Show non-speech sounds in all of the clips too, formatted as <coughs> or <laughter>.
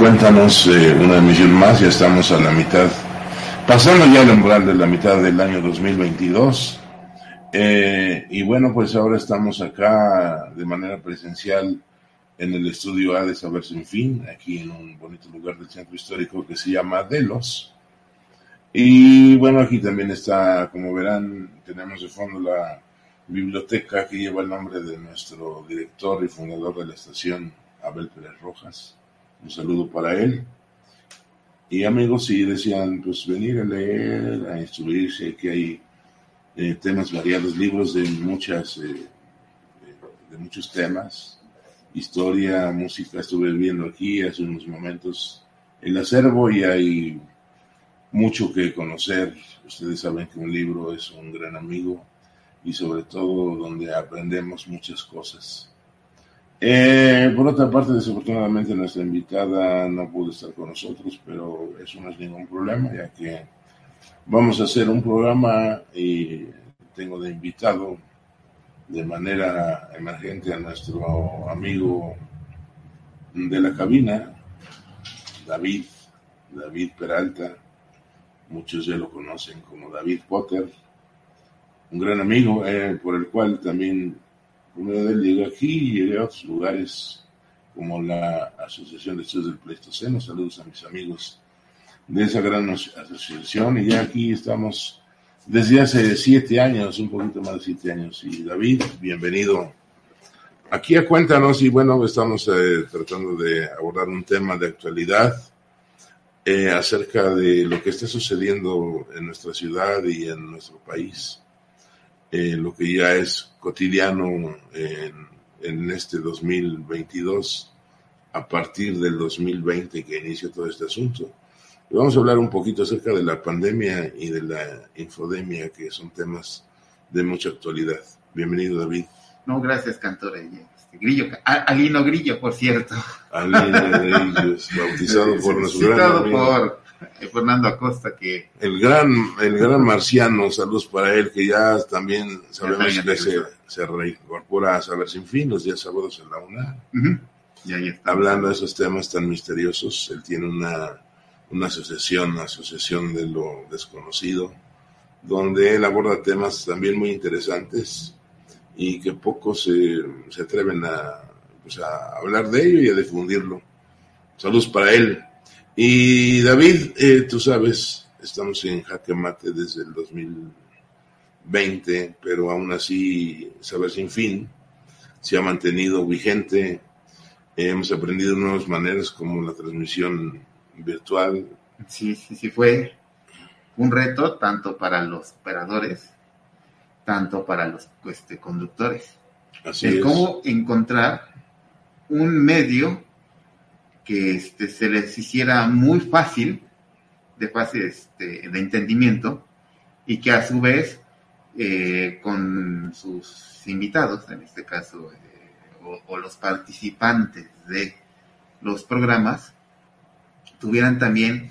Cuéntanos eh, una emisión más, ya estamos a la mitad, pasando ya el umbral de la mitad del año 2022. Eh, y bueno, pues ahora estamos acá de manera presencial en el estudio A de Saber Sin Fin, aquí en un bonito lugar del centro histórico que se llama Delos. Y bueno, aquí también está, como verán, tenemos de fondo la biblioteca que lleva el nombre de nuestro director y fundador de la estación, Abel Pérez Rojas un saludo para él. Y amigos, si desean pues venir a leer, a instruirse, que hay eh, temas variados, libros de muchas, eh, de, muchos temas, historia, música, estuve viendo aquí hace unos momentos el acervo y hay mucho que conocer. Ustedes saben que un libro es un gran amigo y sobre todo donde aprendemos muchas cosas. Eh, por otra parte, desafortunadamente nuestra invitada no pudo estar con nosotros, pero eso no es ningún problema, ya que vamos a hacer un programa y tengo de invitado de manera emergente a nuestro amigo de la cabina, David, David Peralta, muchos ya lo conocen como David Potter, un gran amigo eh, por el cual también De él llegó aquí y llegué a otros lugares como la Asociación de Estudios del Pleistoceno. Saludos a mis amigos de esa gran asociación. Y ya aquí estamos desde hace siete años, un poquito más de siete años. Y David, bienvenido aquí a Cuéntanos. Y bueno, estamos eh, tratando de abordar un tema de actualidad eh, acerca de lo que está sucediendo en nuestra ciudad y en nuestro país. Eh, lo que ya es cotidiano en, en, este 2022, a partir del 2020 que inicia todo este asunto. Y vamos a hablar un poquito acerca de la pandemia y de la infodemia, que son temas de mucha actualidad. Bienvenido, David. No, gracias, Cantor. Este, Grillo, Alino Grillo, por cierto. Alino Grillo, bautizado <laughs> por nuestro gran amigo. por Fernando Acosta que... El gran, el gran marciano, saludos para él, que ya también sabemos que se, se, reincorpora a Saber Sin Fin los días sábados en la UNA. Hablando de esos temas tan misteriosos, él tiene una, una asociación, una asociación de lo desconocido, donde él aborda temas también muy interesantes y que pocos se, se atreven a, pues a hablar de ello y a difundirlo. Saludos para él. Y David, eh, tú sabes, estamos en jaque mate desde el 2020, pero aún así, sabes, sin fin, se ha mantenido vigente. hemos aprendido nuevas maneras como la transmisión virtual. Sí, sí, sí, fue un reto tanto para los operadores, tanto para los este, conductores. Así es. Cómo encontrar un medio que este, se les hiciera muy fácil, de fácil este, de entendimiento, y que a su vez eh, con sus invitados, en este caso, eh, o, los participantes de los programas, tuvieran también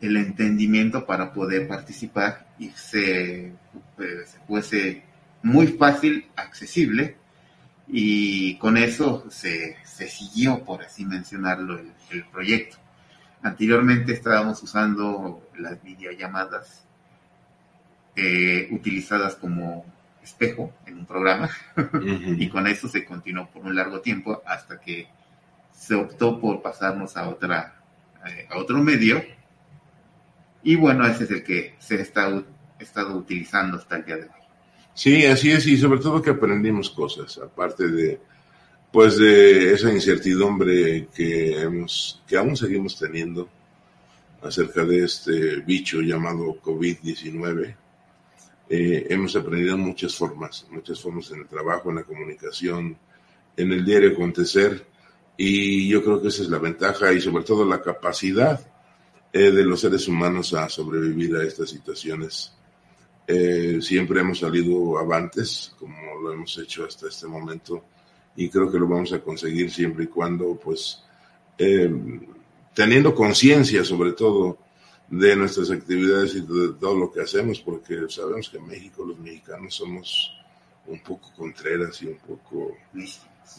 el entendimiento para poder participar y se, se fuese muy fácil, accesible y con eso se, siguió, por así mencionarlo, el, proyecto. Anteriormente estábamos usando las videollamadas eh, utilizadas como espejo en un programa y con eso se continuó por un largo tiempo hasta que se optó por pasarnos a otra eh, a otro medio. Y bueno ese es el que se ha estado, estado utilizando hasta el día de hoy Sí, así es, y sobre todo que aprendimos cosas, aparte de, pues de esa incertidumbre que hemos, que aún seguimos teniendo, acerca de este bicho llamado COVID-19. Eh, hemos aprendido muchas formas, muchas formas en el trabajo, en la comunicación, en el diario acontecer, y yo creo que esa es la ventaja y sobre todo la capacidad eh, de los seres humanos a sobrevivir a estas situaciones. Eh, siempre hemos salido avantes, como lo hemos hecho hasta este momento, y creo que lo vamos a conseguir siempre y cuando, pues, eh, teniendo conciencia sobre todo de nuestras actividades y de todo lo que hacemos, porque sabemos que en México los mexicanos somos un poco contreras y un poco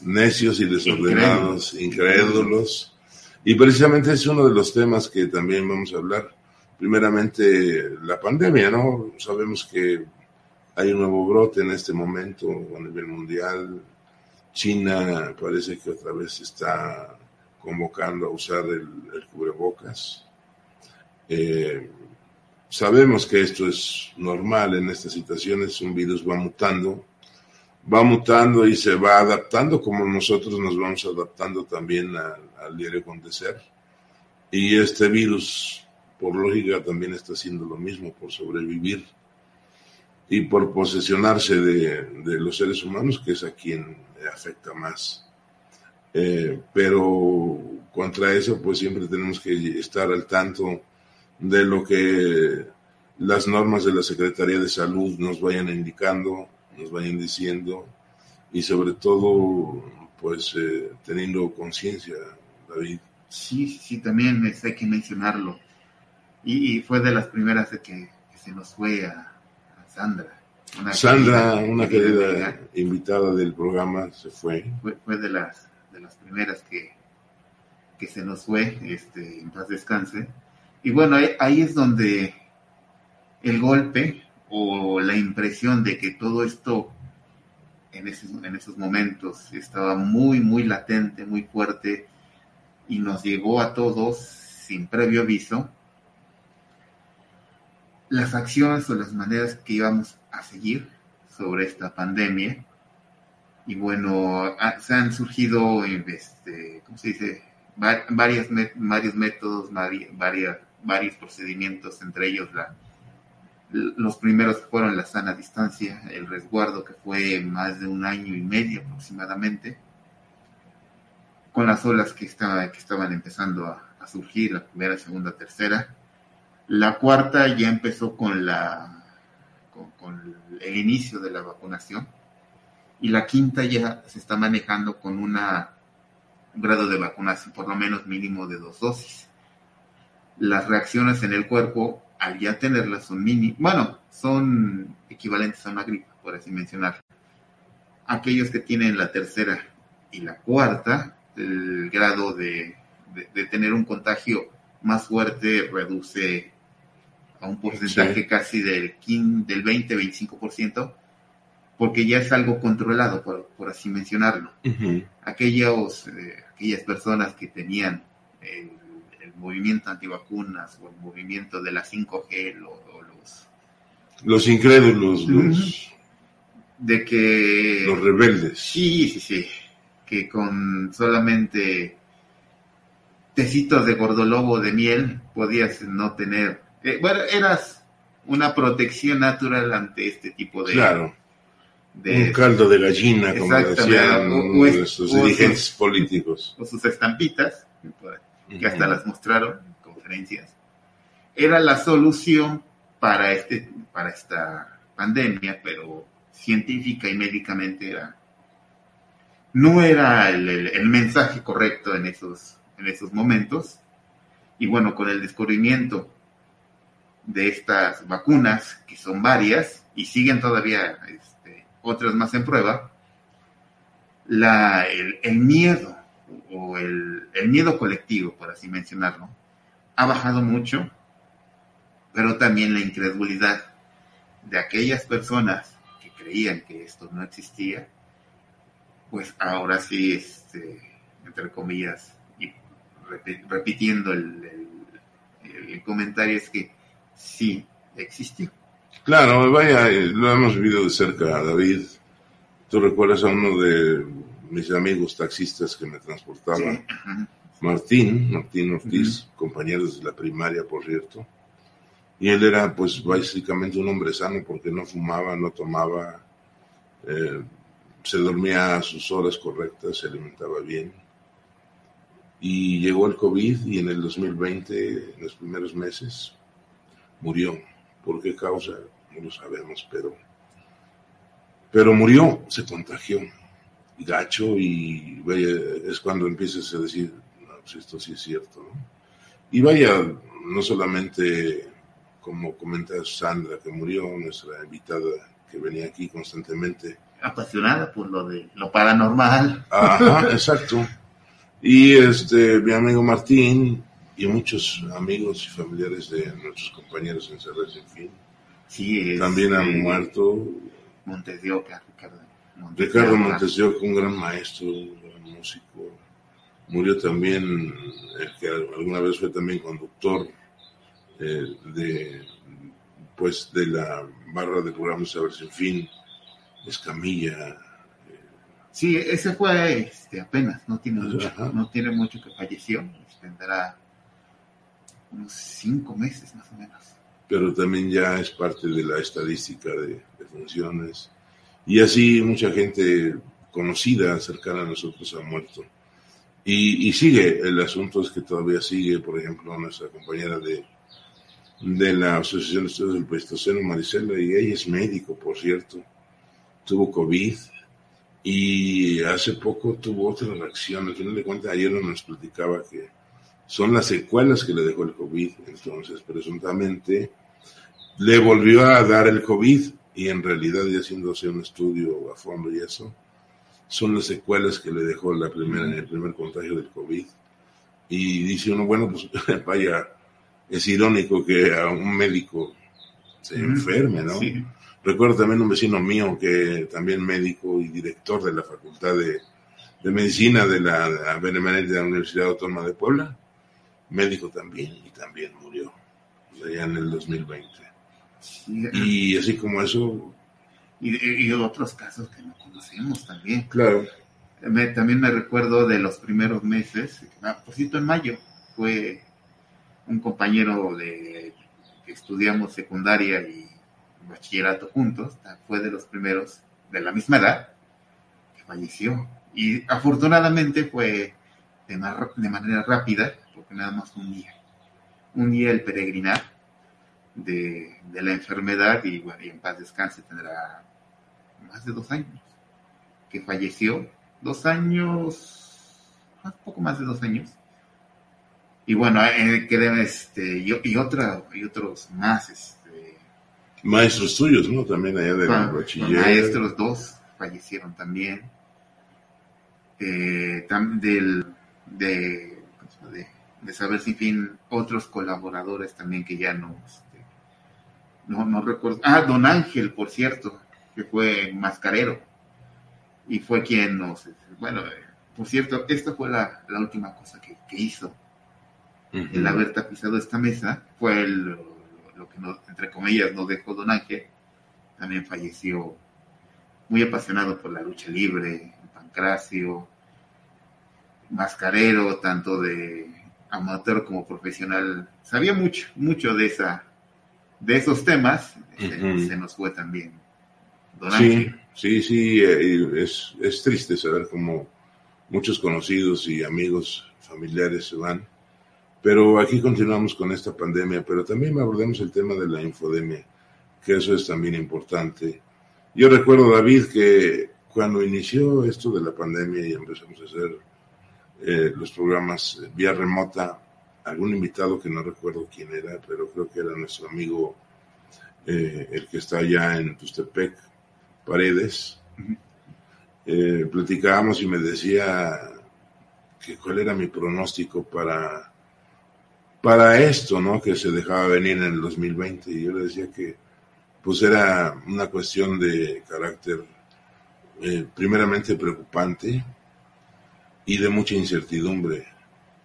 necios y desordenados, incrédulos. Y precisamente es uno de los temas que también vamos a hablar. Primeramente, la pandemia, ¿no? Sabemos que hay un nuevo brote en este momento a nivel mundial. China parece que otra vez está convocando a usar el, cubrebocas. Eh, sabemos que esto es normal en estas situaciones, un virus va mutando, va mutando y se va adaptando como nosotros nos vamos adaptando también al diario acontecer. Y este virus, por lógica, también está haciendo lo mismo por sobrevivir y por posesionarse de, de los seres humanos, que es a quien afecta más. Eh, pero contra eso pues siempre tenemos que estar al tanto de lo que las normas de la Secretaría de Salud nos vayan indicando, nos vayan diciendo y sobre todo pues eh, teniendo conciencia, David. Sí, sí, también hay que mencionarlo. Y, fue de las primeras de que, se nos fue a, Sandra. Sandra, una querida, invitada del programa, se fue. Fue de las de las primeras que, que se nos fue, este, en paz descanse. Y bueno, ahí, es donde el golpe o la impresión de que todo esto en esos, en esos momentos estaba muy, muy latente, muy fuerte y nos llegó a todos sin previo aviso, las acciones o las maneras que íbamos a seguir sobre esta pandemia y bueno, se han surgido, este, ¿cómo se dice? varios métodos, varias, varios procedimientos, entre ellos los primeros fueron la sana distancia, el resguardo que fue más de un año y medio aproximadamente, con las olas que, estaba, que estaban empezando a, surgir, la primera, segunda, tercera. La cuarta ya empezó con, la, con el inicio de la vacunación y la quinta ya se está manejando con una, un grado de vacunación por lo menos mínimo de dos dosis. Las reacciones en el cuerpo, al ya tenerlas, son mini, bueno, son equivalentes a una gripe, por así mencionar. Aquellos que tienen la tercera y la cuarta, el grado de, de, tener un contagio más fuerte reduce a un porcentaje casi del, del 20-25%, porque ya es algo controlado, por, así mencionarlo. Aquellos, eh, aquellas personas que tenían el, movimiento antivacunas o el movimiento de la 5G o, los... Los incrédulos, los... De que... Los rebeldes. Sí, sí, sí. Que con solamente tecitos de gordolobo de miel podías no tener... Eh, bueno, eras una protección natural ante este tipo de... Claro un caldo de gallina, como decían nuestros dirigentes políticos. O sus estampitas, que hasta las mostraron en conferencias. Era la solución para, este, para esta pandemia, pero científica y médicamente era, no era el, el, mensaje correcto en esos, en esos momentos. Y bueno, con el descubrimiento de estas vacunas, que son varias, y siguen todavía otras más en prueba, la, el, miedo o el, miedo colectivo, por así mencionarlo, ha bajado mucho, pero también la incredulidad de aquellas personas que creían que esto no existía, pues ahora sí, este, entre comillas, y repitiendo el, el comentario, es que sí existió. Claro, vaya, lo hemos vivido de cerca, David. Tú recuerdas a uno de mis amigos taxistas que me transportaba. Martín, Martín Ortiz, compañero desde la primaria, por cierto. Y él era, pues, básicamente un hombre sano porque no fumaba, no tomaba, eh, se dormía a sus horas correctas, se alimentaba bien. Y llegó el COVID y en el 2020, en los primeros meses, murió. ¿Por qué causa? No lo sabemos, pero, pero murió, se contagió. Gacho y vaya, es cuando empiezas a decir, no, pues esto sí es cierto. ¿no? Y vaya, no solamente como comenta Sandra, que murió, nuestra invitada que venía aquí constantemente. Apasionada por lo de lo paranormal. Ajá, <laughs> exacto. Y este, mi amigo Martín y muchos amigos y familiares de nuestros compañeros en Cerres, en fin. Sí, También han muerto. Montesioca, Ricardo. Ricardo Montesioca, un gran maestro, un gran músico. Murió también el que alguna vez fue también conductor eh, de pues de la barra de programas Saber Sin Fin, Escamilla, Sí, ese fue este, apenas, no tiene, mucho, no tiene mucho que falleció, tendrá unos cinco meses más o menos. Pero también ya es parte de la estadística de, funciones. Y así mucha gente conocida, cercana a nosotros, ha muerto. Y, sigue, el asunto es que todavía sigue, por ejemplo, nuestra compañera de, de la Asociación de Estudios del Pleistoceno, Marisela, y ella es médico, por cierto, tuvo COVID, y hace poco tuvo otra reacción. Al final de cuentas, ayer nos platicaba que son las secuelas que le dejó el COVID. Entonces, presuntamente, le volvió a dar el COVID y en realidad, ya haciéndose un estudio a fondo y eso, son las secuelas que le dejó la primera, el primer contagio del COVID. Y dice uno, bueno, pues <laughs> vaya, es irónico que a un médico se enferme, ¿no? Recuerdo también un vecino mío que también médico y director de la Facultad de, Medicina de la Benemérita de la Universidad Autónoma de Puebla, médico también, y también murió, allá en el 2020. y así como eso... Y, otros casos que no conocemos también. Claro. también me recuerdo de los primeros meses, ah, por cierto, en mayo, fue un compañero de que estudiamos secundaria y bachillerato juntos, fue de los primeros de la misma edad que falleció. Y afortunadamente fue de, de manera rápida, porque nada más un día. Un día el peregrinar de, la enfermedad y, bueno, y en paz descanse tendrá más de dos años que falleció. Dos años, un poco más de dos años. Y bueno, eh, este, y, y, otra, y otros más, Maestros tuyos, ¿no? También allá de bachiller. Maestros, dos fallecieron también. Eh, del, de, de, saber sin fin otros colaboradores también que ya no, este, no, no recuerdo. Ah, Don Ángel, por cierto, que fue mascarero y fue quien nos, bueno, por cierto, esta fue la, la última cosa que, que hizo. El haber tapizado esta mesa fue el lo que entre comillas nos dejó Don Ángel, también falleció muy apasionado por la lucha libre, Pancracio, mascarero, tanto de amateur como profesional, sabía mucho, mucho de esa, de esos temas, se, nos fue también. Don sí, sí, sí, eh, es, es triste saber cómo muchos conocidos y amigos familiares se van pero aquí continuamos con esta pandemia, pero también abordemos el tema de la infodemia, que eso es también importante. Yo recuerdo, David, que cuando inició esto de la pandemia y empezamos a hacer eh, los programas vía remota, algún invitado que no recuerdo quién era, pero creo que era nuestro amigo, eh, el que está allá en Tustepec, Paredes, eh, platicábamos y me decía que cuál era mi pronóstico para para esto, ¿no? Que se dejaba venir en el 2020. Y yo le decía que, pues era una cuestión de carácter eh, primeramente preocupante y de mucha incertidumbre.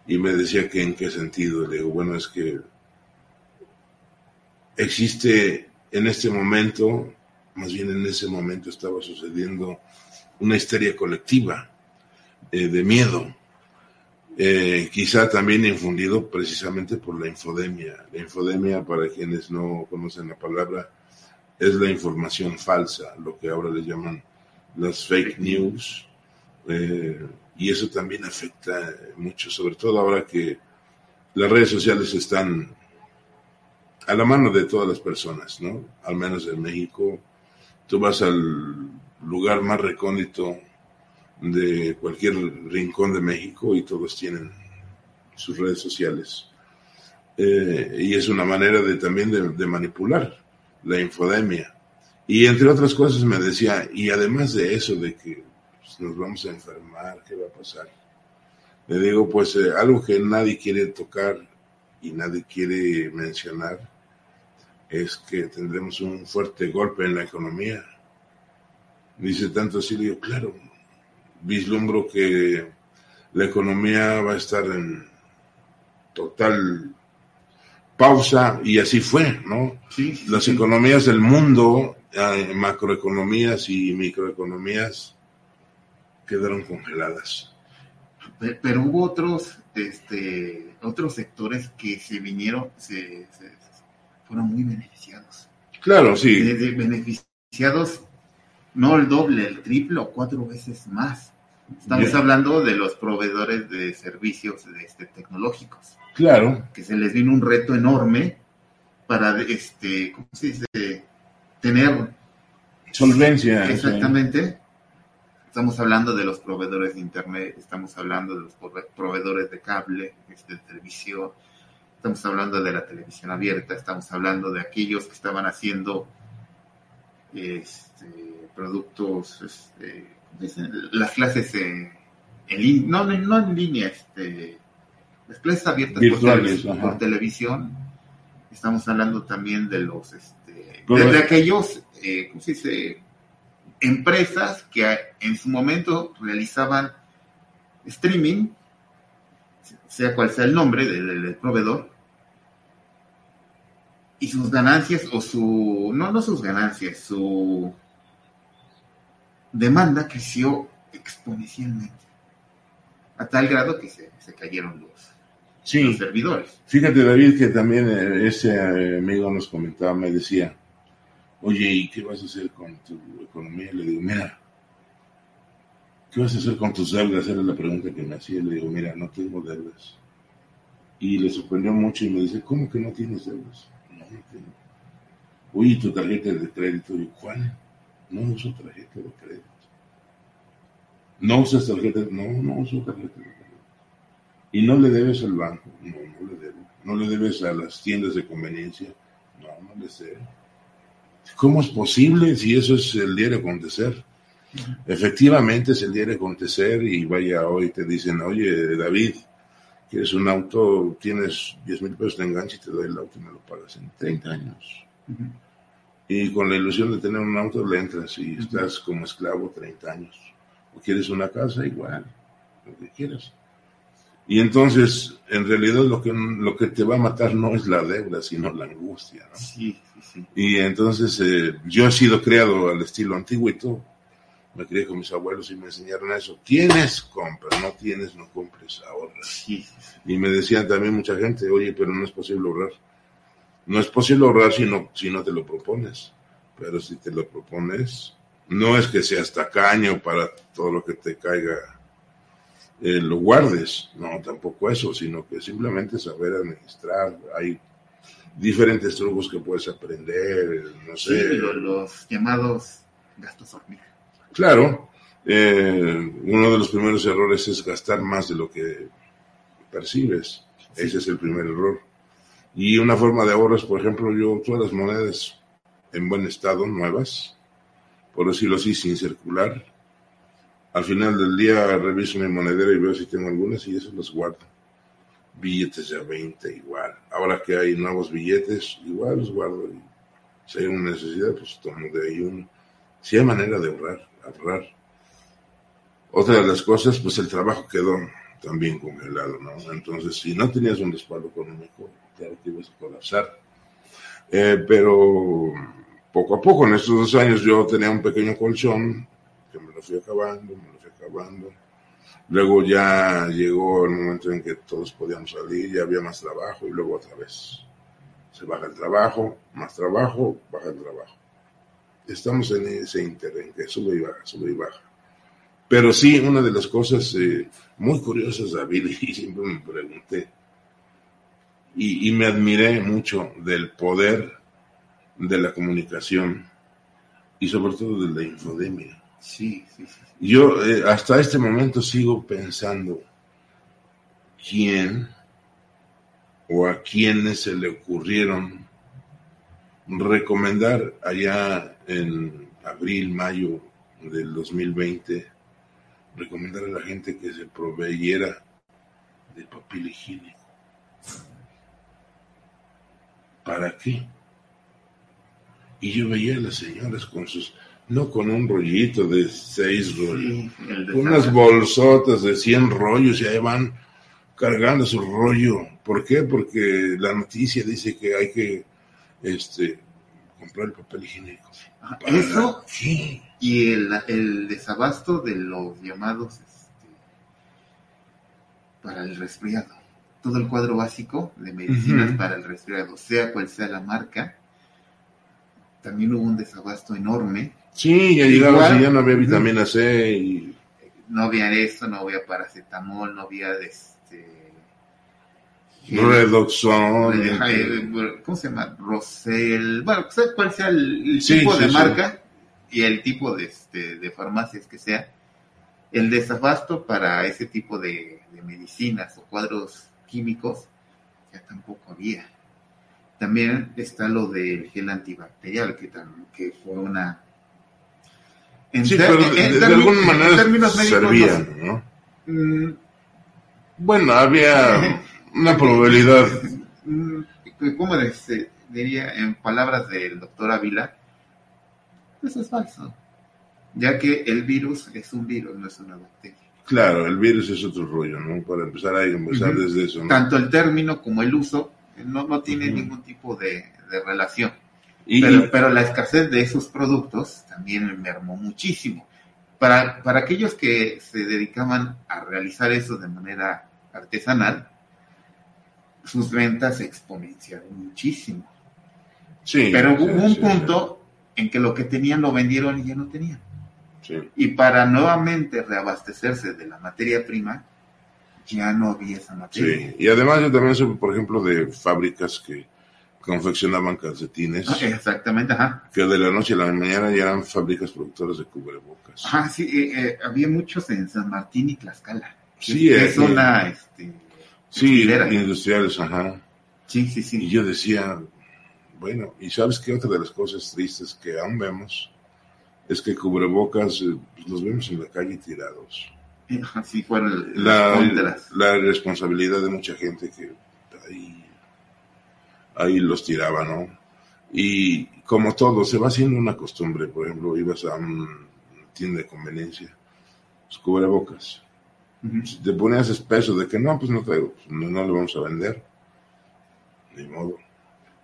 Y me decía que en qué sentido. Le digo, bueno, es que existe en este momento, más bien en ese momento estaba sucediendo una histeria colectiva eh, de miedo eh, quizá también infundido precisamente por la infodemia. La infodemia, para quienes no conocen la palabra, es la información falsa, lo que ahora le llaman las fake news, eh, y eso también afecta mucho, sobre todo ahora que las redes sociales están a la mano de todas las personas, ¿no? Al menos en México, tú vas al lugar más recóndito de cualquier rincón de México y todos tienen sus redes sociales. Eh, y es una manera de también de, manipular la infodemia. Y entre otras cosas me decía, y además de eso, de que nos vamos a enfermar, ¿qué va a pasar? Le digo, pues eh, algo que nadie quiere tocar y nadie quiere mencionar es que tendremos un fuerte golpe en la economía. Dice tanto así, le digo, claro, vislumbro que la economía va a estar en total pausa y así fue, ¿no? Sí, Las economías del mundo, eh, macroeconomías y microeconomías, quedaron congeladas. Pero, hubo otros, este, otros sectores que se vinieron, se, fueron muy beneficiados. Claro, sí. beneficiados no el doble, el triple o cuatro veces más. Estamos hablando de los proveedores de servicios este, tecnológicos. Claro. Que se les vino un reto enorme para, este, ¿cómo se dice? Tener solvencia. Exactamente. Estamos hablando de los proveedores de Internet, estamos hablando de los proveedores de cable, este, de televisión, estamos hablando de la televisión abierta, estamos hablando de aquellos que estaban haciendo este, productos, este, las clases en, en no, no en línea, este, las clases abiertas por, televisión. Estamos hablando también de los, este, de, aquellos, eh, ¿cómo se dice? Empresas que en su momento realizaban streaming, sea cual sea el nombre del proveedor, y sus ganancias o su, no, no sus ganancias, su demanda creció exponencialmente, a tal grado que se, cayeron los, servidores. Fíjate, David, que también eh, ese eh, amigo nos comentaba, me decía, oye, ¿y qué vas a hacer con tu economía? Le digo, mira, ¿qué vas a hacer con tus deudas? Era la pregunta que me hacía. Le digo, mira, no tengo deudas. Y le sorprendió mucho y me dice, ¿cómo que no tienes deudas? No, no tengo. Oye, tu tarjeta de crédito? ¿Y cuál? No uso tarjeta de crédito. No usas tarjeta, no, no uso tarjeta de crédito. Y no le debes al banco, no, no le debo. No le debes a las tiendas de conveniencia, no, no le sé. ¿Cómo es posible si eso es el diario acontecer? Efectivamente es el diario acontecer y vaya hoy te dicen, oye David, quieres un auto, tienes 10 mil pesos de enganche y te doy el auto y me lo pagas en 30 años y con la ilusión de tener un auto le entras y estás como esclavo 30 años. O quieres una casa, igual, lo que quieras. Y entonces, en realidad lo que, lo que te va a matar no es la deuda, sino la angustia. ¿no? Sí, sí, sí. Y entonces eh, yo he sido criado al estilo antiguito, me crié con mis abuelos y me enseñaron eso. Tienes, compra, no tienes, no compres, ahorra. Y me decían también mucha gente, oye, pero no es posible ahorrar. No es posible ahorrar si no, si no te lo propones, pero si te lo propones, no es que seas tacaño para todo lo que te caiga, eh, lo guardes, no, tampoco eso, sino que simplemente saber administrar. Hay diferentes trucos que puedes aprender, no sé. los, llamados gastos hormiga. Claro, eh, uno de los primeros errores es gastar más de lo que percibes. Ese es el primer error. Y una forma de ahorro es, por ejemplo, yo todas las monedas en buen estado, nuevas, por decirlo así, sin circular. Al final del día reviso mi monedera y veo si tengo algunas y eso las guardo. Billetes de 20 igual. Ahora que hay nuevos billetes, igual los guardo. Y si hay una necesidad, pues tomo de ahí uno. Si hay manera de ahorrar, ahorrar. Otra de las cosas, pues el trabajo quedó también congelado, ¿no? Entonces, si no tenías un respaldo económico, claro que ibas a colapsar. Eh, pero poco a poco, en estos dos años yo tenía un pequeño colchón lo fui acabando, me lo fui acabando. Luego ya llegó el momento en que todos podíamos salir, ya había más trabajo y luego otra vez. Se baja el trabajo, más trabajo, baja el trabajo. Estamos en ese inter, en que sube y baja, sube y baja. Pero sí, una de las cosas eh, muy curiosas, David, <laughs> y siempre me pregunté, y, y me admiré mucho del poder de la comunicación y sobre todo de la infodemia. Sí, sí, sí. Yo eh, hasta este momento sigo pensando quién o a quiénes se le ocurrieron recomendar allá en abril, mayo del 2020, recomendar a la gente que se proveyera de papel higiénico. ¿Para qué? Y yo veía a las señoras con sus, no con un rollito de seis rollos, unas bolsotas de cien rollos y ahí van cargando su rollo. ¿Por qué? Porque la noticia dice que hay que este, comprar el papel higiénico. Ah, eso sí. y el, el, desabasto de los llamados este, para el resfriado. Todo el cuadro básico de medicinas para el resfriado, sea cual sea la marca, también hubo un desabasto enorme. Sí, ya llegaba ya no había vitamina C y... No había eso, no había paracetamol, no había este... Redoxon. Eh, ¿Cómo se llama? Rosel. Bueno, sea cuál sea el, tipo de marca y el tipo de, este, de farmacias que sea, el desabasto para ese tipo de, de medicinas o cuadros químicos ya tampoco había. También está lo del gel antibacterial, que, que fue una... En sí, pero de, alguna manera términos servía, ¿no? Mm, bueno, había <laughs> una probabilidad. Mm, ¿Cómo este, diría en palabras del doctor Ávila? Eso es falso, ya que el virus es un virus, no es una bacteria. Claro, el virus es otro rollo, ¿no? Para empezar a empezar desde eso. ¿no? Tanto el término como el uso no, no tiene ningún tipo de, relación. pero, pero, la escasez de esos productos también mermó muchísimo. Para, para aquellos que se dedicaban a realizar eso de manera artesanal, sus ventas se exponenciaron muchísimo. Sí, pero hubo un punto en que lo que tenían lo vendieron y ya no tenían. Y para nuevamente reabastecerse de la materia prima, ya no había esa materia. Sí, y además yo también supe, por ejemplo, de fábricas que confeccionaban calcetines. Ah, exactamente, ajá. Que de la noche a la mañana ya eran fábricas productoras de cubrebocas. Ajá, sí, eh, eh, había muchos en San Martín y Tlaxcala. Sí, es, zona, este, sí, industriales, ajá. Sí, sí, sí. Y yo decía, bueno, y sabes qué otra de las cosas tristes que aún vemos es que cubrebocas eh, pues, los vemos en la calle tirados. Así fue la, la responsabilidad de mucha gente que ahí, ahí los tiraba, ¿no? Y como todo, se va haciendo una costumbre. Por ejemplo, ibas a una tienda de conveniencia, pues cubrebocas. Si te ponías espeso de que no, pues no traigo, pues, no, no lo vamos a vender. Ni modo.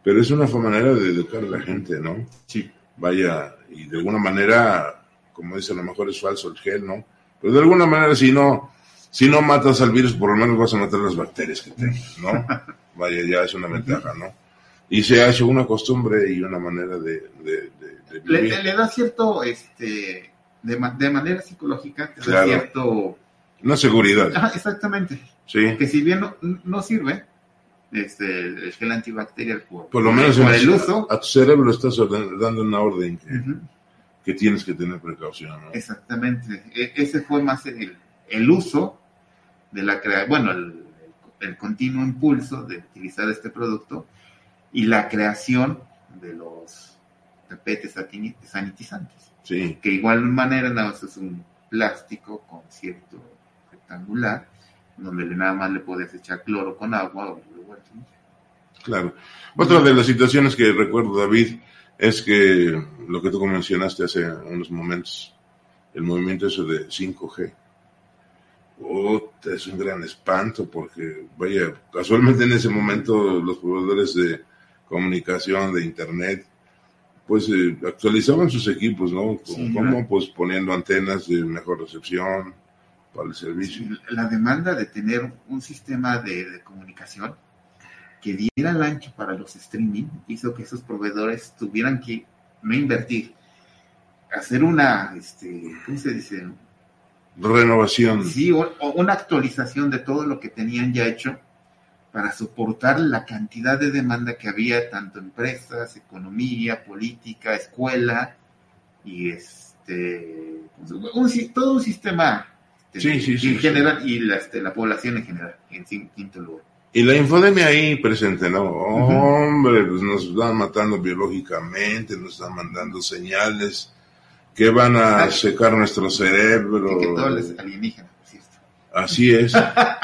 Pero es una manera de educar a la gente, ¿no? Sí. Vaya, y de alguna manera, como dice, a lo mejor es falso el gel, ¿no? Pero de alguna manera, si no, si no matas al virus, por lo menos vas a matar las bacterias que tengas, ¿no? <laughs> Vaya, ya es una ventaja, ¿no? Y se ha hecho una costumbre y una manera de, de, Le, da cierto, este, de, de manera psicológica, le da cierto... Una seguridad. exactamente. Sí. Que si bien no, no sirve, este, el gel antibacterial por, por lo menos por el uso. A tu cerebro estás dando una orden que tienes que tener precaución. ¿no? Exactamente. E, ese fue más el, el uso de la creación, bueno, el, el, continuo impulso de utilizar este producto y la creación de los tapetes sanitizantes. Sí. Que igual manera nada más es un plástico con cierto rectangular, donde nada más le puedes echar cloro con agua o Claro. Otra de las situaciones que recuerdo, David, es que lo que tú mencionaste hace unos momentos, el movimiento eso de 5G. es un gran espanto porque, vaya, casualmente en ese momento los proveedores de comunicación, de internet, pues eh, actualizaban sus equipos, ¿no? Como, pues poniendo antenas de mejor recepción, para el servicio. La demanda de tener un sistema de, comunicación que diera el ancho para los streaming hizo que esos proveedores tuvieran que no invertir, hacer una, este, ¿cómo se dice? Renovación. Sí, o, una actualización de todo lo que tenían ya hecho para soportar la cantidad de demanda que había, tanto empresas, economía, política, escuela, y este, pues, todo un sistema sí, sí, sí, en general, y la, este, la población en general, en quinto lugar. Y la infodemia ahí presente, ¿no? Hombre, pues nos están matando biológicamente, nos están mandando señales que van a secar nuestro cerebro. que todo es alienígena, Así es.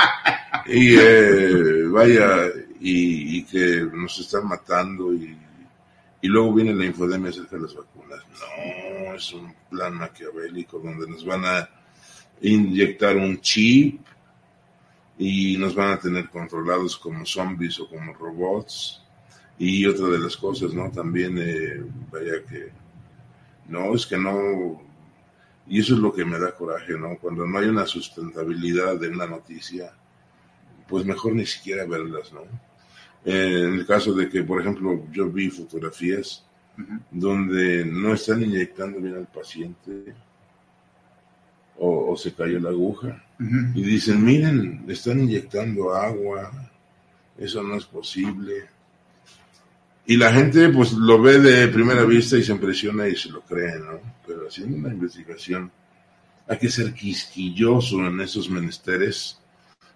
<laughs> y eh, vaya, y, que nos están matando y, y luego viene la infodemia acerca de las vacunas. No, es un plan maquiavélico donde nos van a inyectar un chip y nos van a tener controlados como zombies o como robots. Y otra de las cosas, ¿no? También, eh, vaya que, no, es que no, y eso es lo que me da coraje, ¿no? Cuando no hay una sustentabilidad de una noticia, pues mejor ni siquiera verlas, ¿no? Eh, en el caso de que, por ejemplo, yo vi fotografías donde no están inyectando bien al paciente, o, se cayó la aguja. Y dicen, miren, le están inyectando agua, eso no es posible. Y la gente pues lo ve de primera vista y se impresiona y se lo cree, ¿no? Pero haciendo una investigación hay que ser quisquilloso en esos menesteres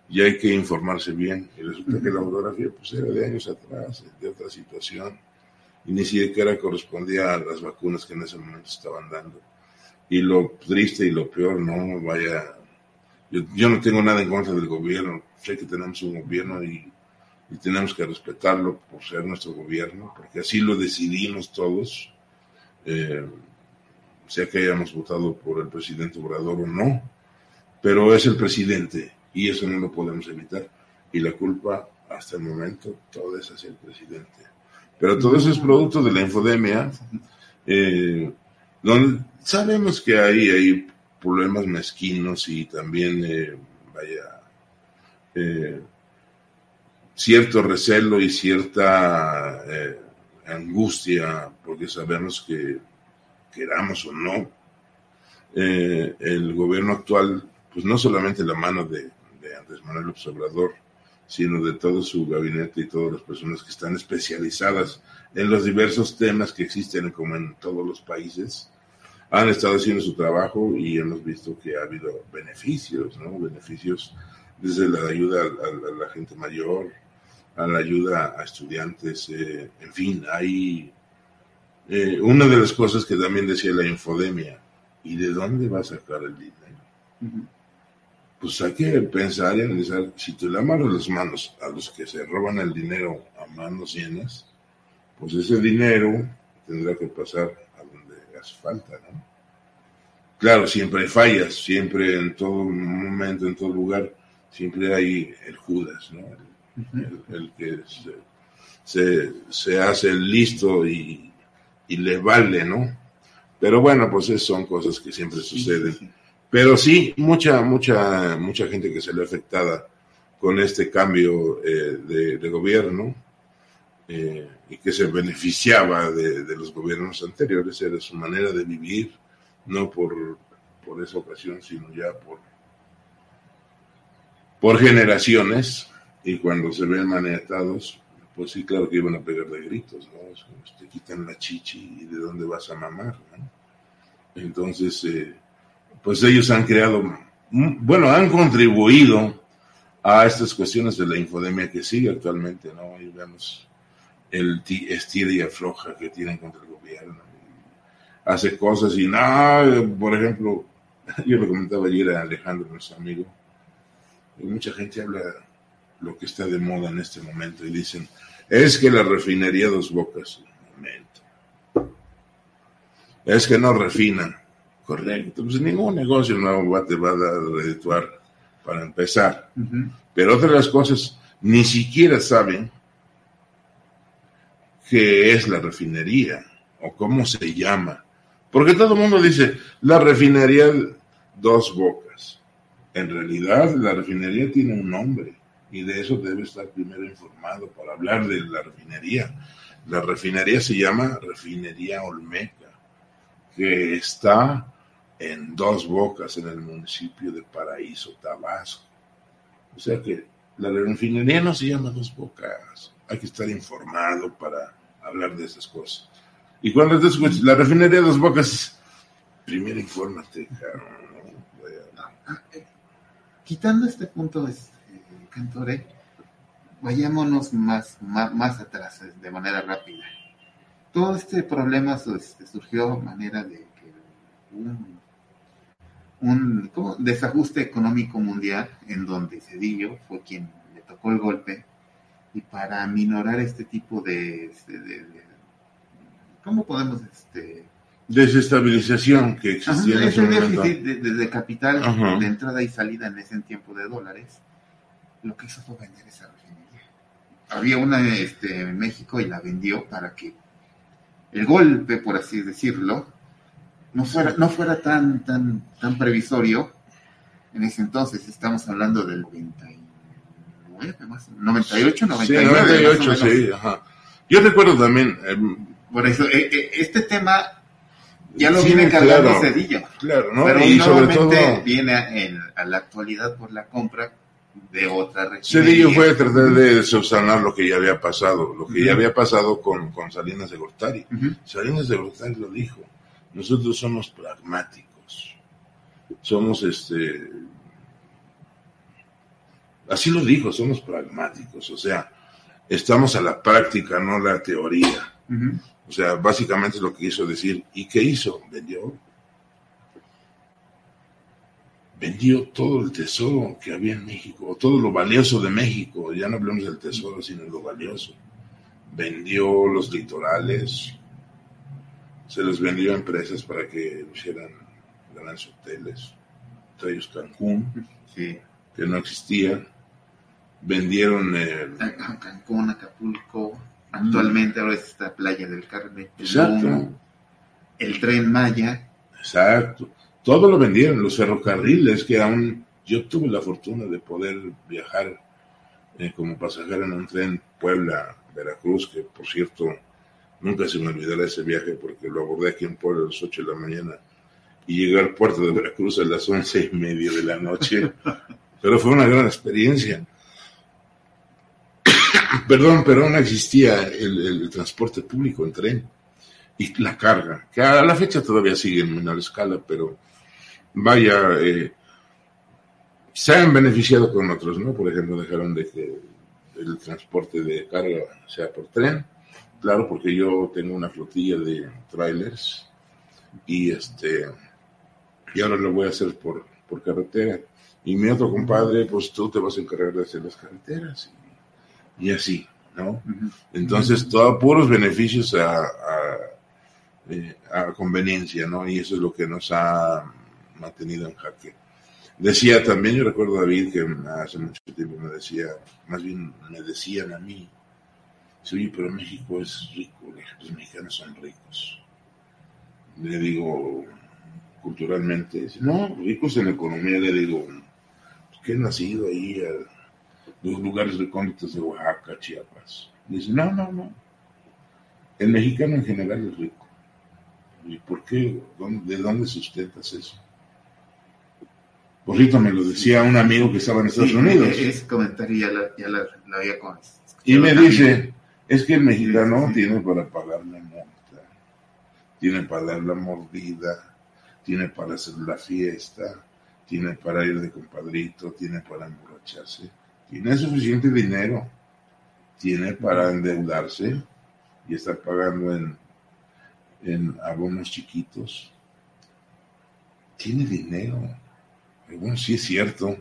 y hay que informarse bien. Y resulta que la fotografía pues era de años atrás, de otra situación, y ni siquiera correspondía a las vacunas que en ese momento estaban dando. Y lo triste y lo peor, no vaya. Yo, no tengo nada en contra del gobierno. Sé que tenemos un gobierno y, tenemos que respetarlo por ser nuestro gobierno, porque así lo decidimos todos, eh, sea que hayamos votado por el presidente Obrador o no, pero es el presidente y eso no lo podemos evitar. Y la culpa, hasta el momento, todo es hacia el presidente. Pero todo eso es producto de la infodemia. Eh, sabemos que hay, hay problemas mezquinos y también, eh, vaya, eh, cierto recelo y cierta eh, angustia, porque sabemos que, queramos o no, el gobierno actual, pues no solamente la mano de, de Andrés Manuel Observador, sino de todo su gabinete y todas las personas que están especializadas en los diversos temas que existen como en todos los países, han estado haciendo su trabajo y hemos visto que ha habido beneficios, ¿no? Beneficios desde la ayuda a, la gente mayor, a la ayuda a estudiantes, eh, en fin, hay eh, una de las cosas que también decía la infodemia, ¿y de dónde va a sacar el dinero? Pues hay que pensar y analizar, si tú le amarras las manos a los que se roban el dinero a manos llenas, pues ese dinero tendrá que pasar falta, ¿no? Claro, siempre hay fallas, siempre en todo momento, en todo lugar, siempre hay el Judas, ¿no? El, que se, se, hace listo y, y, le vale, ¿no? Pero bueno, pues son cosas que siempre suceden. Pero sí, mucha, mucha, mucha gente que se le afectada con este cambio eh, de, gobierno. Eh, y que se beneficiaba de, los gobiernos anteriores, era su manera de vivir, no por, por esa ocasión, sino ya por, por generaciones, y cuando se ven maniatados, pues sí, claro que iban a pegar de gritos, ¿no? te quitan la chichi y de dónde vas a mamar, ¿no? Entonces, eh, pues ellos han creado, bueno, han contribuido a estas cuestiones de la infodemia que sigue actualmente, ¿no? Y vemos el estira y afloja que tienen contra el gobierno. Hace cosas y nada, por ejemplo, <laughs> yo lo comentaba ayer a Alejandro, nuestro amigo, y mucha gente habla lo que está de moda en este momento y dicen, es que la refinería Dos Bocas, momento, es que no refinan, correcto, pues ningún negocio nuevo te va a redituar para empezar, pero otras cosas ni siquiera saben qué es la refinería o cómo se llama. Porque todo el mundo dice, la refinería Dos Bocas. En realidad, la refinería tiene un nombre y de eso debe estar primero informado para hablar de la refinería. La refinería se llama Refinería Olmeca, que está en Dos Bocas, en el municipio de Paraíso, Tabasco. O sea que la refinería no se llama Dos Bocas. Hay que estar informado para hablar de esas cosas. Y cuando te escuchas, la refinería de Dos Bocas, primero infórmate, Quitando este punto, este, Cantore, vayámonos más, más, atrás, de manera rápida. Todo este problema este, surgió de manera de que un un desajuste económico mundial en donde Cedillo fue quien le tocó el golpe y para minorar este tipo de, este, ¿cómo podemos este desestabilización que existía en ese déficit de, capital de entrada y salida en ese tiempo de dólares lo que hizo fue vender esa refinería. Había una este, en México y la vendió para que el golpe por así decirlo no fuera, no fuera tan, tan, tan previsorio, en ese entonces, estamos hablando del 99, más, 98, 99. Sí, 98, sí, ajá. Yo recuerdo también. Em, Por eso, eh, eh, este tema ya lo viene cargando claro, Cedillo. Claro, ¿no? Pero y sobre todo, viene en, a la actualidad por la compra de otra región. Cedillo fue a tratar de subsanar lo que ya había pasado, lo que ya había pasado con, con Salinas de Gortari. Salinas de Gortari lo dijo nosotros somos pragmáticos. Somos este. Así lo dijo, somos pragmáticos. O sea, estamos a la práctica, no a la teoría. O sea, básicamente lo que quiso decir. ¿Y qué hizo? Vendió. Vendió todo el tesoro que había en México, todo lo valioso de México. Ya no hablamos del tesoro, sino lo valioso. Vendió los litorales, se los vendió a empresas para que hicieran grandes hoteles, entre ellos Cancún, que no existían. Vendieron el... Cancún, Acapulco, actualmente ahora es esta playa del Carmen. Exacto. el tren Maya. Exacto. Todo lo vendieron, los ferrocarriles, que aún yo tuve la fortuna de poder viajar eh, como pasajero en un tren Puebla-Veracruz, que por cierto Nunca se me olvidará ese viaje porque lo abordé aquí en Puebla a las 8 de la mañana y llegué al puerto de Veracruz a las once y media de la noche. <laughs> Pero fue una gran experiencia. <laughs> Perdón, pero no existía el, transporte público en tren y la carga, que a la fecha todavía sigue en menor escala, pero vaya, eh, se han beneficiado con otros, ¿no? Por ejemplo, dejaron de que el transporte de carga sea por tren Claro, porque yo tengo una flotilla de trailers y este y ahora lo voy a hacer por, por carretera. Y mi otro compadre, pues tú te vas a encargar de hacer las carreteras y, así, ¿no? Entonces, todo puros beneficios a, eh, a, conveniencia, ¿no? Y eso es lo que nos ha mantenido en jaque. Decía también, yo recuerdo a David que hace mucho tiempo me decía, más bien me decían a mí, Sí, pero México es rico, los mexicanos son ricos. Le digo, culturalmente, no, ricos en economía, le digo, que he nacido ahí a los lugares recónditos de Oaxaca, Chiapas. dice, no, no, no. El mexicano en general es rico. ¿Y por qué? ¿De dónde sustentas eso? Porrito me lo decía un amigo que estaba en Estados Unidos. Ese comentario ya lo, había con. Y me dice, es que el mexicano tiene para pagar la multa, tiene para dar la mordida, tiene para hacer la fiesta, tiene para ir de compadrito, tiene para emborracharse, tiene suficiente dinero, tiene para endeudarse y estar pagando en, en abonos chiquitos. Tiene dinero. Bueno, sí es cierto.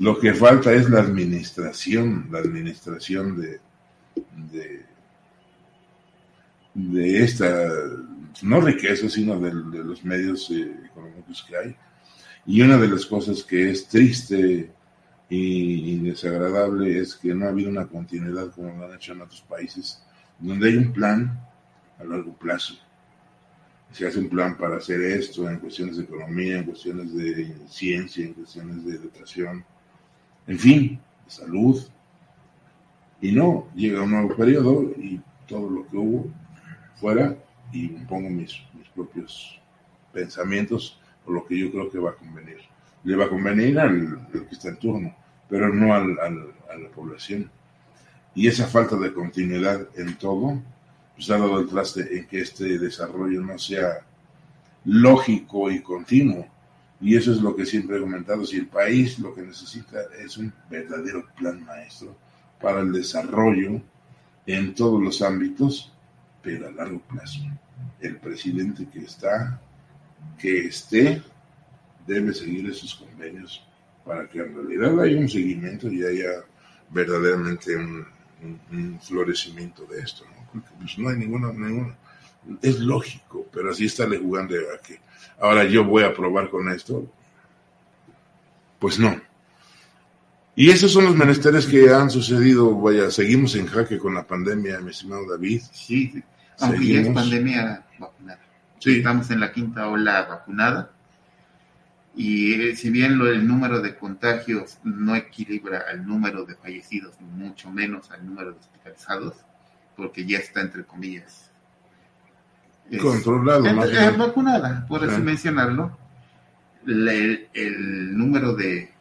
Lo que falta es la administración, la administración de, de, de esta, no riqueza, sino de, los medios eh, económicos que hay. Y una de las cosas que es triste y, desagradable es que no ha habido una continuidad como lo han hecho en otros países, donde hay un plan a largo plazo. se hace un plan para hacer esto en cuestiones de economía, en cuestiones de ciencia, en cuestiones de educación, en fin, de salud. Y no, llega un nuevo periodo y todo lo que hubo fuera y pongo mis, mis propios pensamientos por lo que yo creo que va a convenir. Le va a convenir al, que está en turno, pero no al, a la población. Y esa falta de continuidad en todo, pues ha dado el traste en que este desarrollo no sea lógico y continuo. Y eso es lo que siempre he comentado, si el país lo que necesita es un verdadero plan maestro para el desarrollo en todos los ámbitos, pero a largo plazo. El presidente que está, que esté, debe seguir esos convenios para que en realidad haya un seguimiento y haya verdaderamente un, florecimiento de esto. ¿no? pues no hay ninguna, ninguna, es lógico, pero así estarle jugando a que ahora yo voy a probar con esto, pues no. Y esos son los menesteres que han sucedido, vaya, seguimos en jaque con la pandemia, mi estimado David. Sí, aunque ya es pandemia vacunada. Sí. Estamos en la quinta ola vacunada y eh, si bien lo, el número de contagios no equilibra al número de fallecidos, mucho menos al número de hospitalizados, porque ya está entre comillas controlado, más vacunada, por así mencionarlo, el, número de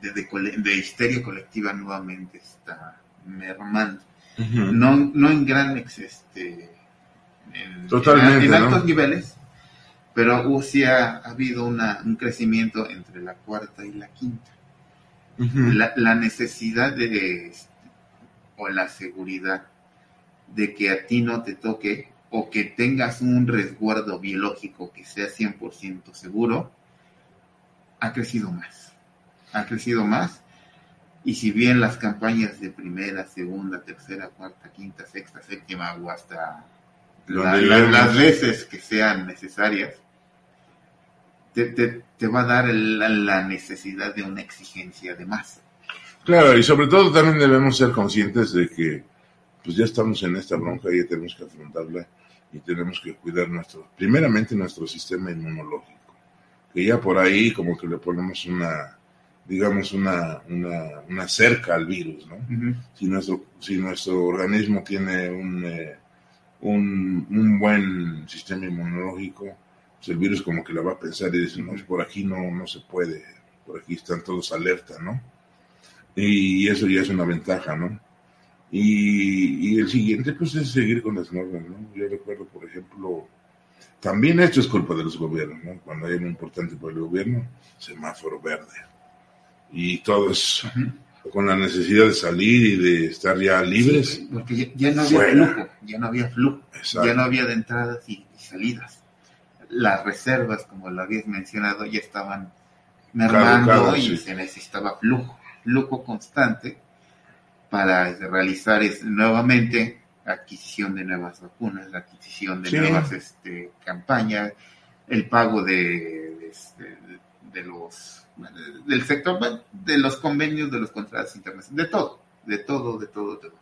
de, histeria colectiva nuevamente está mermando. no, no en gran este, en, altos niveles, pero sí ha, habido una, un crecimiento entre la cuarta y la quinta. la, necesidad de, o la seguridad de que a ti no te toque o que tengas un resguardo biológico que sea 100% seguro, ha crecido más. Ha crecido más. Y si bien las campañas de primera, segunda, tercera, cuarta, quinta, sexta, séptima o hasta las veces que sean necesarias, te, va a dar la, necesidad de una exigencia de más. Claro, y sobre todo también debemos ser conscientes de que pues ya estamos en esta bronca y ya tenemos que afrontarla y tenemos que cuidar nuestro, primeramente nuestro sistema inmunológico, que ya por ahí como que le ponemos una, digamos, una, una, cerca al virus, ¿no? si, nuestro, si nuestro organismo tiene un, eh, un, un buen sistema inmunológico, pues el virus como que la va a pensar y dice, no, por aquí no, no se puede, por aquí están todos alerta, ¿no? Y, eso ya es una ventaja, ¿no? Y, el siguiente, pues, es seguir con las normas, ¿no? Yo recuerdo, por ejemplo, también esto es culpa de los gobiernos, ¿no? Cuando hay algo importante para el gobierno, semáforo verde. Y todos con la necesidad de salir y de estar ya libres. porque ya, no había flujo, ya no había flujo, ya no había de entradas y salidas las reservas, como lo habías mencionado, ya estaban mermando y se necesitaba flujo, flujo constante para realizar nuevamente adquisición de nuevas vacunas, la adquisición de nuevas este, campañas, el pago de, este, de, los del sector de los convenios, de los contratos internacionales, de todo, de todo, de todo, de todo.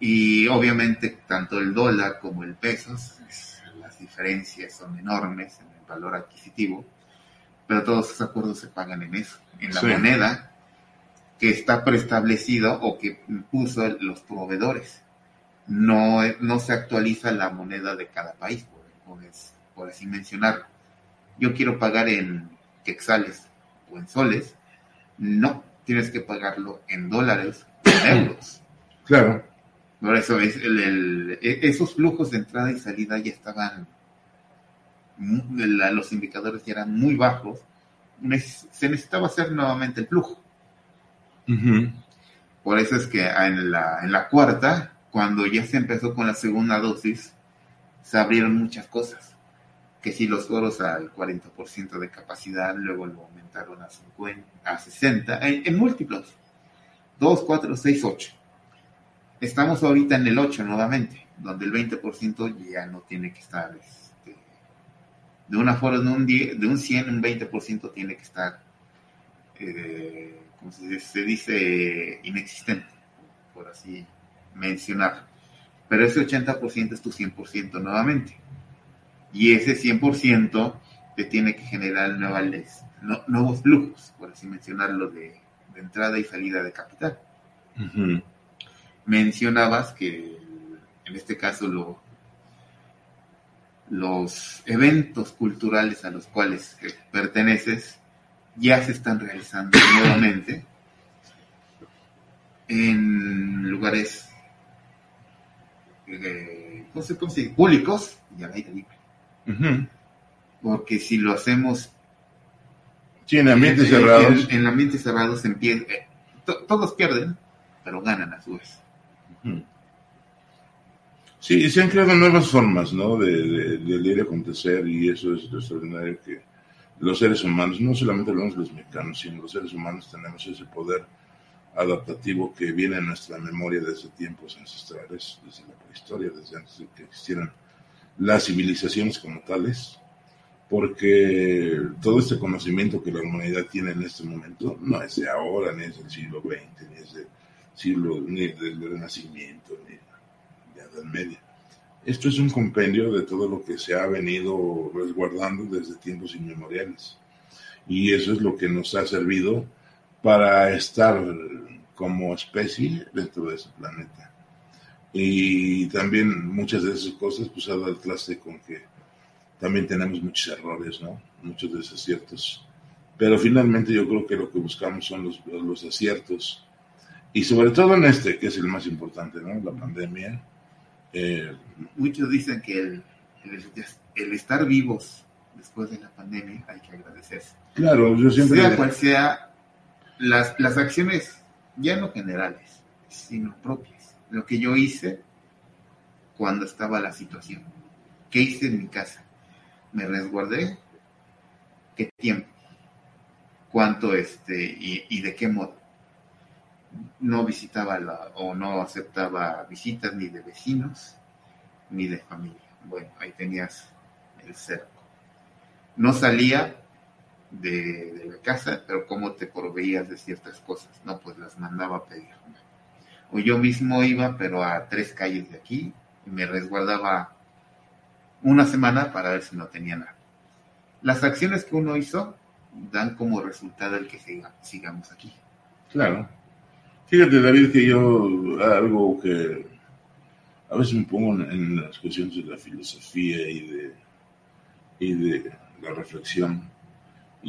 Y obviamente tanto el dólar como el peso diferencias son enormes en el valor adquisitivo, pero todos esos acuerdos se pagan en eso, en la moneda que está preestablecido o que puso los proveedores. No, no se actualiza la moneda de cada país, por, por así mencionarlo. Yo quiero pagar en quexales o en soles, no, tienes que pagarlo en dólares o en euros. Claro. Por eso es el, e, esos flujos de entrada y salida ya estaban, los indicadores ya eran muy bajos. Se necesitaba hacer nuevamente el flujo. Por eso es que en la, en la cuarta, cuando ya se empezó con la segunda dosis, se abrieron muchas cosas. Que si los foros al 40% de capacidad, luego lo aumentaron a, 50, a 60, en, en múltiplos. 2, 4, 6, 8 Estamos ahorita en el 8 nuevamente, donde el 20% ya no tiene que estar, este, de una forma, de un, de un 100, un 20% tiene que estar, eh, como se, dice, inexistente, por así mencionar. Pero ese 80% es tu 100% nuevamente. Y ese 100% te tiene que generar nuevas, nuevos flujos, por así mencionarlo, de, entrada y salida de capital. Mencionabas que en este caso lo, los eventos culturales a los cuales perteneces ya se están realizando <coughs> nuevamente en lugares eh, públicos y al aire libre. Porque si lo hacemos en ambientes cerrados, en, ambientes cerrados eh, todos pierden, pero ganan a su vez. Sí, se han creado nuevas formas, ¿no? De, de, de leer acontecer y eso es lo extraordinario que los seres humanos, no solamente los mexicanos, sino los seres humanos tenemos ese poder adaptativo que viene en nuestra memoria desde tiempos ancestrales, desde la prehistoria, desde antes de que existieran las civilizaciones como tales, porque todo este conocimiento que la humanidad tiene en este momento no es de ahora, ni es del siglo XX, ni es del siglo, ni del Renacimiento, ni de Edad Media. Esto es un compendio de todo lo que se ha venido resguardando desde tiempos inmemoriales. Y eso es lo que nos ha servido para estar como especie dentro de ese planeta. Y también muchas de esas cosas pues ha dado el traste con que también tenemos muchos errores, ¿no? Muchos desaciertos. Pero finalmente yo creo que lo que buscamos son los, los aciertos. Y sobre todo en este, que es el más importante, ¿no? La pandemia. Eh, Muchos dicen que el, el, estar vivos después de la pandemia hay que agradecerse. Claro, yo siempre... Sea cual sea las, las acciones, ya no generales, sino propias. Lo que yo hice cuando estaba la situación. ¿Qué hice en mi casa? Me resguardé. ¿Qué tiempo? ¿Cuánto este y, y de qué modo? No visitaba la, o no aceptaba visitas ni de vecinos ni de familia. Bueno, ahí tenías el cerco. No salía de, la casa, pero cómo te proveías de ciertas cosas, no, pues las mandaba a pedir. O yo mismo iba, pero a tres calles de aquí, y me resguardaba una semana para ver si no tenía nada. Las acciones que uno hizo dan como resultado el que sigamos aquí. Claro. Fíjate, David, que yo algo que a veces me pongo en, las cuestiones de la filosofía y de, y de la reflexión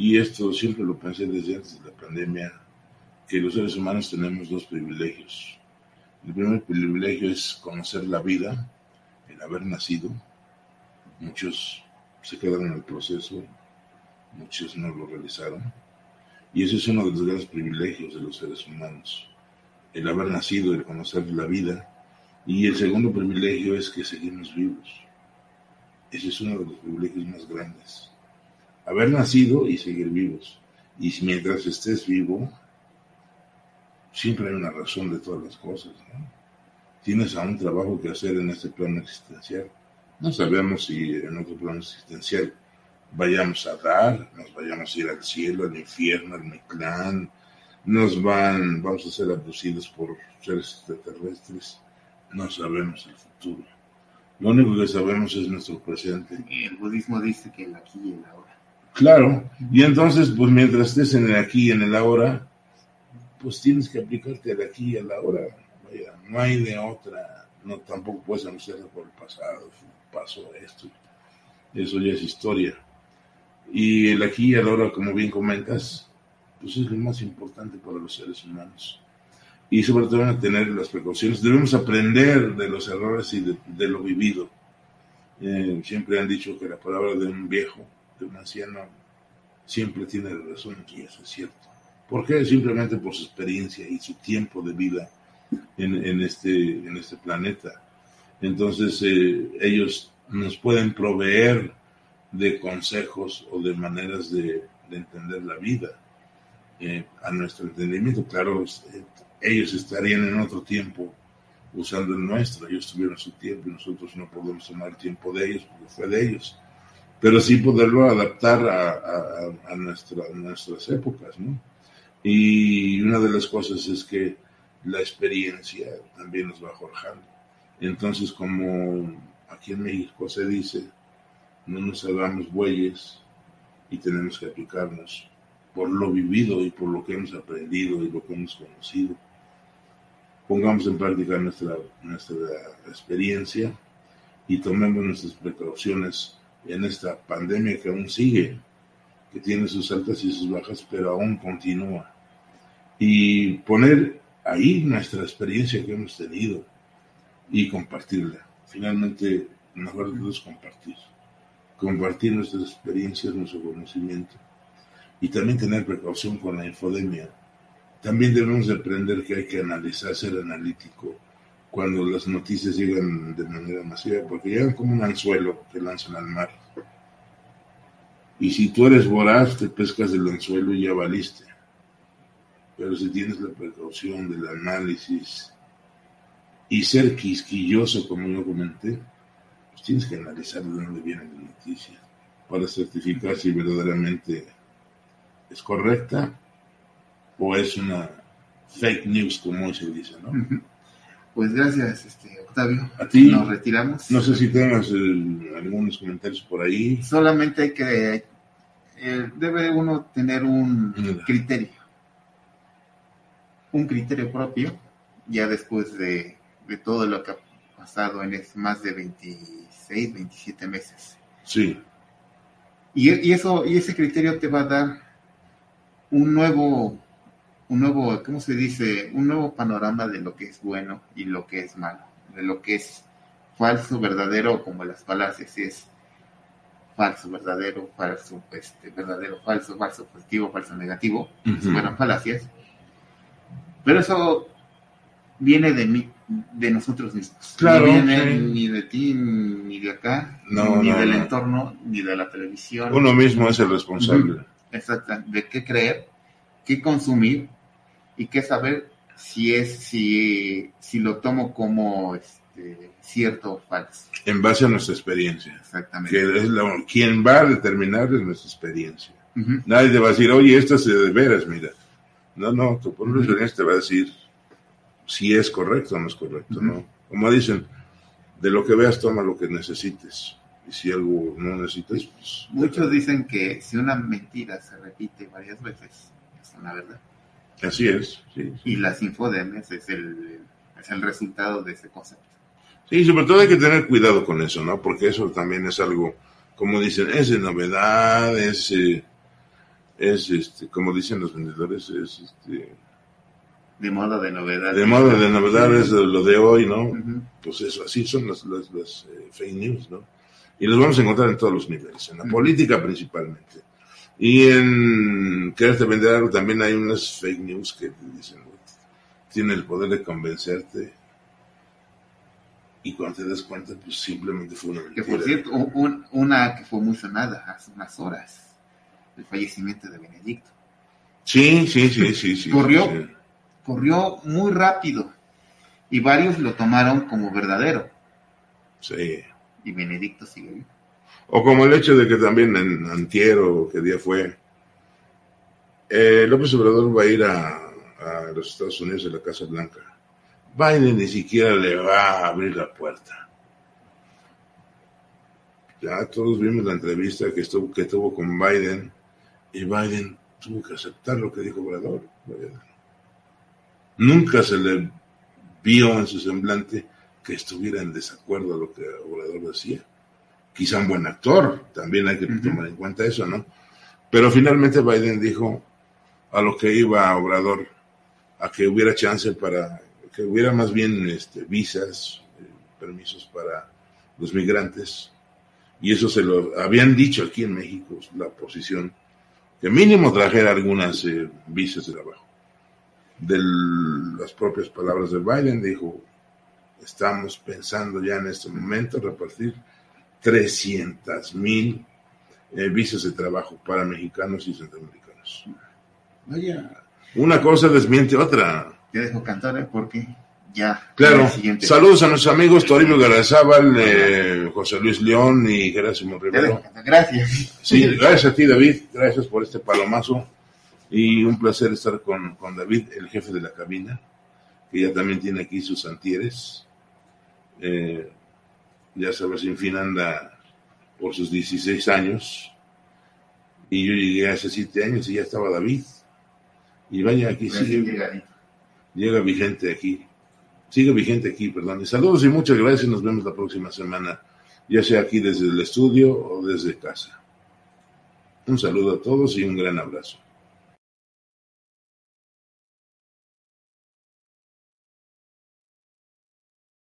y esto siempre lo pensé desde antes de la pandemia, que los seres humanos tenemos dos privilegios. El primer privilegio es conocer la vida, el haber nacido. Muchos se quedaron en el proceso, muchos no lo realizaron. Y ese es uno de los grandes privilegios de los seres humanos, el haber nacido, el conocer la vida. Y el segundo privilegio es que seguimos vivos. Ese es uno de los privilegios más grandes haber nacido y seguir vivos. Y mientras estés vivo, siempre hay una razón de todas las cosas. Tienes aún trabajo que hacer en este plano existencial. No sabemos si en otro plano existencial vayamos a dar, nos vayamos a ir al cielo, al infierno, al Mictlán, nos van, vamos a ser abducidos por seres extraterrestres. No sabemos el futuro. Lo único que sabemos es nuestro presente. El budismo dice que el aquí y el ahora Claro, y entonces, pues mientras estés en el aquí y en el ahora, pues tienes que aplicarte al aquí y al ahora. Vaya, no hay de otra, no tampoco puedes anunciarlo por el pasado, pasó esto, eso ya es historia. Y el aquí y el ahora, como bien comentas, pues es lo más importante para los seres humanos. Y sobre todo a tener las precauciones. Debemos aprender de los errores y de, lo vivido. Eh, siempre han dicho que la palabra de un viejo de un anciano siempre tiene razón y eso es cierto. ¿Por qué? Simplemente por su experiencia y su tiempo de vida en, este, en este planeta. Entonces eh, ellos nos pueden proveer de consejos o de maneras de, entender la vida eh, a nuestro entendimiento. Claro, eh, ellos estarían en otro tiempo usando el nuestro, ellos tuvieron su tiempo y nosotros no podemos tomar el tiempo de ellos porque fue de ellos pero sí poderlo adaptar a, nuestras épocas, ¿no? Y una de las cosas es que la experiencia también nos va forjando. Entonces, como aquí en México se dice, no nos hagamos bueyes y tenemos que aplicarnos por lo vivido y por lo que hemos aprendido y lo que hemos conocido. Pongamos en práctica nuestra, nuestra experiencia y tomemos nuestras precauciones en esta pandemia que aún sigue, que tiene sus altas y sus bajas, pero aún continúa. Y poner ahí nuestra experiencia que hemos tenido y compartirla. Finalmente, mejor es compartir. Compartir nuestras experiencias, nuestro conocimiento y también tener precaución con la infodemia. También debemos aprender que hay que analizar, ser analítico cuando las noticias llegan de manera masiva, porque llegan como un anzuelo que lanzan al mar. Y si tú eres voraz, te pescas del anzuelo y ya valiste. Pero si tienes la precaución del análisis y ser quisquilloso, como yo comenté, pues tienes que analizar de dónde viene la noticia para certificar si verdaderamente es correcta o es una fake news, como se dice, ¿no? Pues gracias, este, Octavio. A ti. Nos retiramos. No sé si tengas eh, algunos comentarios por ahí. Solamente hay que. Eh, debe uno tener un criterio. Un criterio propio, ya después de, todo lo que ha pasado en más de 26, 27 meses. Sí. Y, y, eso, y ese criterio te va a dar un nuevo un nuevo, ¿cómo se dice? Un nuevo panorama de lo que es bueno y lo que es malo, de lo que es falso, verdadero, como las falacias, es falso, verdadero, falso, este, verdadero, falso, falso, positivo, falso, negativo, uh falacias. Pero eso viene de mí, de nosotros mismos. Claro, no viene ni de ti, ni de acá, ni del entorno, ni de la televisión. Uno mismo es el responsable. De qué creer, qué consumir y qué saber si es si, si lo tomo como este, cierto o falso. En base a nuestra experiencia. Exactamente. Que es lo, quien va a determinar es nuestra experiencia. Nadie te va a decir, oye, esto es de veras, mira. No, no, tu propia experiencia te va a decir si es correcto o no es correcto, ¿no? Como dicen, de lo que veas toma lo que necesites. Y si algo no necesitas, pues... Muchos dicen que si una mentira se repite varias veces, es una verdad. Así es, sí, Y las infodemias es el, es el resultado de ese concepto. Sí, sobre todo hay que tener cuidado con eso, ¿no? Porque eso también es algo, como dicen, es de novedad, es, eh, es este, como dicen los vendedores, es este... De moda de novedad. De moda de novedad es lo de hoy, ¿no? Pues eso, así son las, las, eh, fake news, ¿no? Y los vamos a encontrar en todos los niveles, en la política principalmente. Y en quererte vender algo también hay unas fake news que te dicen, tiene el poder de convencerte. Y cuando te das cuenta, pues simplemente fue una mentira. Que por cierto, una que fue muy sonada hace unas horas, el fallecimiento de Benedicto. Sí, sí, sí, sí, sí. Corrió, corrió muy rápido y varios lo tomaron como verdadero. Sí. Y Benedicto sigue vivo. O como el hecho de que también en Antiero, que día fue, eh, López Obrador va a ir a, los Estados Unidos a la Casa Blanca. Biden ni siquiera le va a abrir la puerta. Ya todos vimos la entrevista que, estuvo, que tuvo con Biden y Biden tuvo que aceptar lo que dijo Obrador. Nunca se le vio en su semblante que estuviera en desacuerdo a lo que Obrador decía quizá un buen actor, también hay que tomar en cuenta eso, ¿no? Pero finalmente Biden dijo a lo que iba Obrador, a que hubiera chance para, que hubiera más bien este, visas, eh, permisos para los migrantes, y eso se lo habían dicho aquí en México, la oposición, que mínimo trajera algunas eh, visas de trabajo. De las propias palabras de Biden dijo, estamos pensando ya en este momento repartir 300 mil eh, visas de trabajo para mexicanos y centroamericanos. Vaya, una cosa desmiente otra. Te dejo cantar, ¿eh? Porque ya. Claro. Saludos a nuestros amigos Toribio Garazábal, eh, José Luis León y Gerásimo Rivero. Gracias. Sí, gracias a ti, David. Gracias por este palomazo. Y un placer estar con, con David, el jefe de la cabina, que ya también tiene aquí sus antieres. Eh, ya sabes, sin fin anda por sus 16 años. Y yo llegué hace 7 años y ya estaba David. Y vaya, aquí sigue. Llega vigente aquí. Sigue vigente aquí, perdón. Y saludos y muchas gracias. Nos vemos la próxima semana, ya sea aquí desde el estudio o desde casa. Un saludo a todos y un gran abrazo.